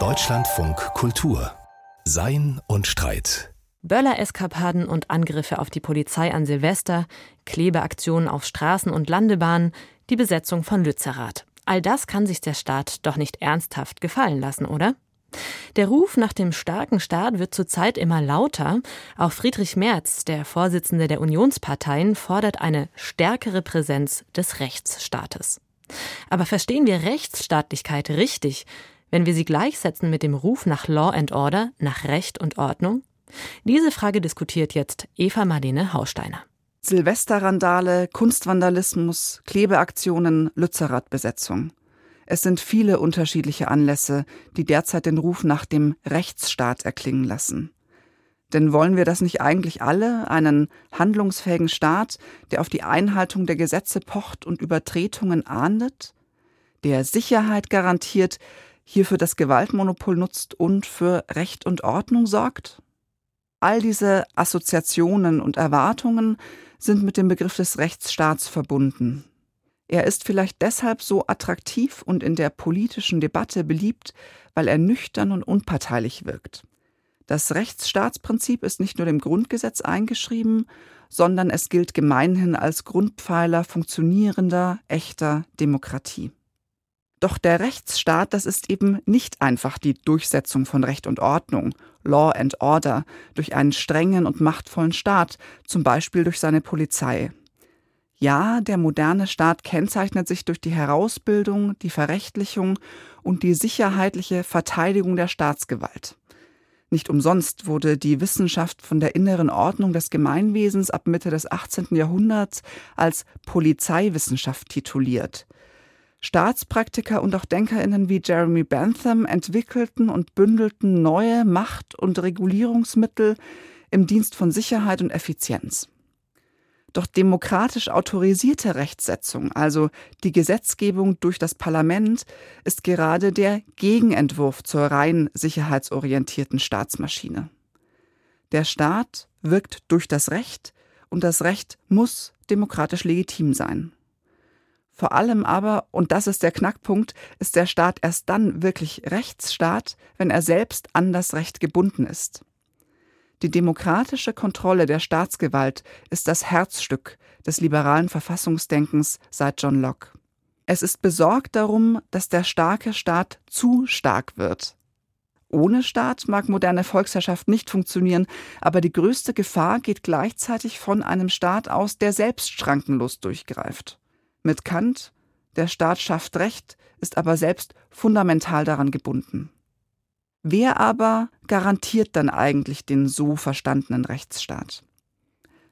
Deutschlandfunk Kultur Sein und Streit Böller-Eskapaden und Angriffe auf die Polizei an Silvester, Klebeaktionen auf Straßen und Landebahnen, die Besetzung von Lützerath. All das kann sich der Staat doch nicht ernsthaft gefallen lassen, oder? Der Ruf nach dem starken Staat wird zurzeit immer lauter. Auch Friedrich Merz, der Vorsitzende der Unionsparteien, fordert eine stärkere Präsenz des Rechtsstaates. Aber verstehen wir Rechtsstaatlichkeit richtig, wenn wir sie gleichsetzen mit dem Ruf nach Law and Order, nach Recht und Ordnung? Diese Frage diskutiert jetzt Eva Marlene Hausteiner. Silvesterrandale, Kunstvandalismus, Klebeaktionen, Lützerath-Besetzung. Es sind viele unterschiedliche Anlässe, die derzeit den Ruf nach dem Rechtsstaat erklingen lassen. Denn wollen wir das nicht eigentlich alle, einen handlungsfähigen Staat, der auf die Einhaltung der Gesetze pocht und Übertretungen ahndet, der Sicherheit garantiert, hierfür das Gewaltmonopol nutzt und für Recht und Ordnung sorgt? All diese Assoziationen und Erwartungen sind mit dem Begriff des Rechtsstaats verbunden. Er ist vielleicht deshalb so attraktiv und in der politischen Debatte beliebt, weil er nüchtern und unparteilich wirkt. Das Rechtsstaatsprinzip ist nicht nur dem Grundgesetz eingeschrieben, sondern es gilt gemeinhin als Grundpfeiler funktionierender, echter Demokratie. Doch der Rechtsstaat, das ist eben nicht einfach die Durchsetzung von Recht und Ordnung, Law and Order, durch einen strengen und machtvollen Staat, zum Beispiel durch seine Polizei. Ja, der moderne Staat kennzeichnet sich durch die Herausbildung, die Verrechtlichung und die sicherheitliche Verteidigung der Staatsgewalt. Nicht umsonst wurde die Wissenschaft von der inneren Ordnung des Gemeinwesens ab Mitte des 18. Jahrhunderts als Polizeiwissenschaft tituliert. Staatspraktiker und auch Denkerinnen wie Jeremy Bentham entwickelten und bündelten neue Macht- und Regulierungsmittel im Dienst von Sicherheit und Effizienz. Doch demokratisch autorisierte Rechtsetzung, also die Gesetzgebung durch das Parlament, ist gerade der Gegenentwurf zur rein sicherheitsorientierten Staatsmaschine. Der Staat wirkt durch das Recht und das Recht muss demokratisch legitim sein. Vor allem aber, und das ist der Knackpunkt, ist der Staat erst dann wirklich Rechtsstaat, wenn er selbst an das Recht gebunden ist. Die demokratische Kontrolle der Staatsgewalt ist das Herzstück des liberalen Verfassungsdenkens seit John Locke. Es ist besorgt darum, dass der starke Staat zu stark wird. Ohne Staat mag moderne Volksherrschaft nicht funktionieren, aber die größte Gefahr geht gleichzeitig von einem Staat aus, der selbst schrankenlos durchgreift. Mit Kant, der Staat schafft Recht, ist aber selbst fundamental daran gebunden. Wer aber garantiert dann eigentlich den so verstandenen Rechtsstaat?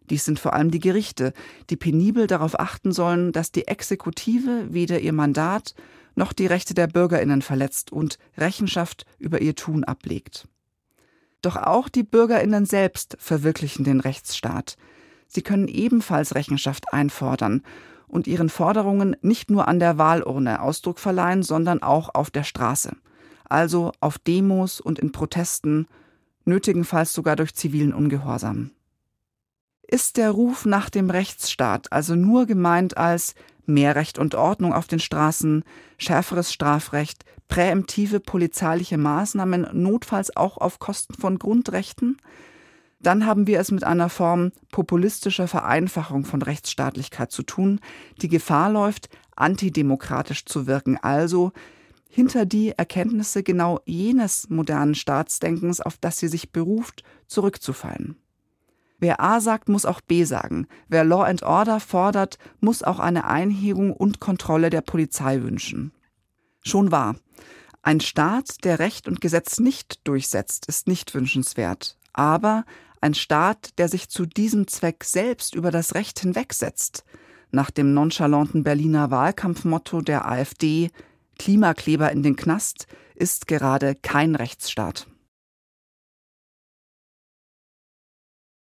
Dies sind vor allem die Gerichte, die penibel darauf achten sollen, dass die Exekutive weder ihr Mandat noch die Rechte der Bürgerinnen verletzt und Rechenschaft über ihr Tun ablegt. Doch auch die Bürgerinnen selbst verwirklichen den Rechtsstaat. Sie können ebenfalls Rechenschaft einfordern und ihren Forderungen nicht nur an der Wahlurne Ausdruck verleihen, sondern auch auf der Straße also auf Demos und in Protesten, nötigenfalls sogar durch zivilen Ungehorsam. Ist der Ruf nach dem Rechtsstaat also nur gemeint als mehr Recht und Ordnung auf den Straßen, schärferes Strafrecht, präemptive polizeiliche Maßnahmen, notfalls auch auf Kosten von Grundrechten? Dann haben wir es mit einer Form populistischer Vereinfachung von Rechtsstaatlichkeit zu tun, die Gefahr läuft, antidemokratisch zu wirken, also hinter die Erkenntnisse genau jenes modernen Staatsdenkens, auf das sie sich beruft, zurückzufallen. Wer A sagt, muss auch B sagen. Wer Law and Order fordert, muss auch eine Einhebung und Kontrolle der Polizei wünschen. Schon wahr. Ein Staat, der Recht und Gesetz nicht durchsetzt, ist nicht wünschenswert. Aber ein Staat, der sich zu diesem Zweck selbst über das Recht hinwegsetzt, nach dem nonchalanten Berliner Wahlkampfmotto der AfD Klimakleber in den Knast ist gerade kein Rechtsstaat.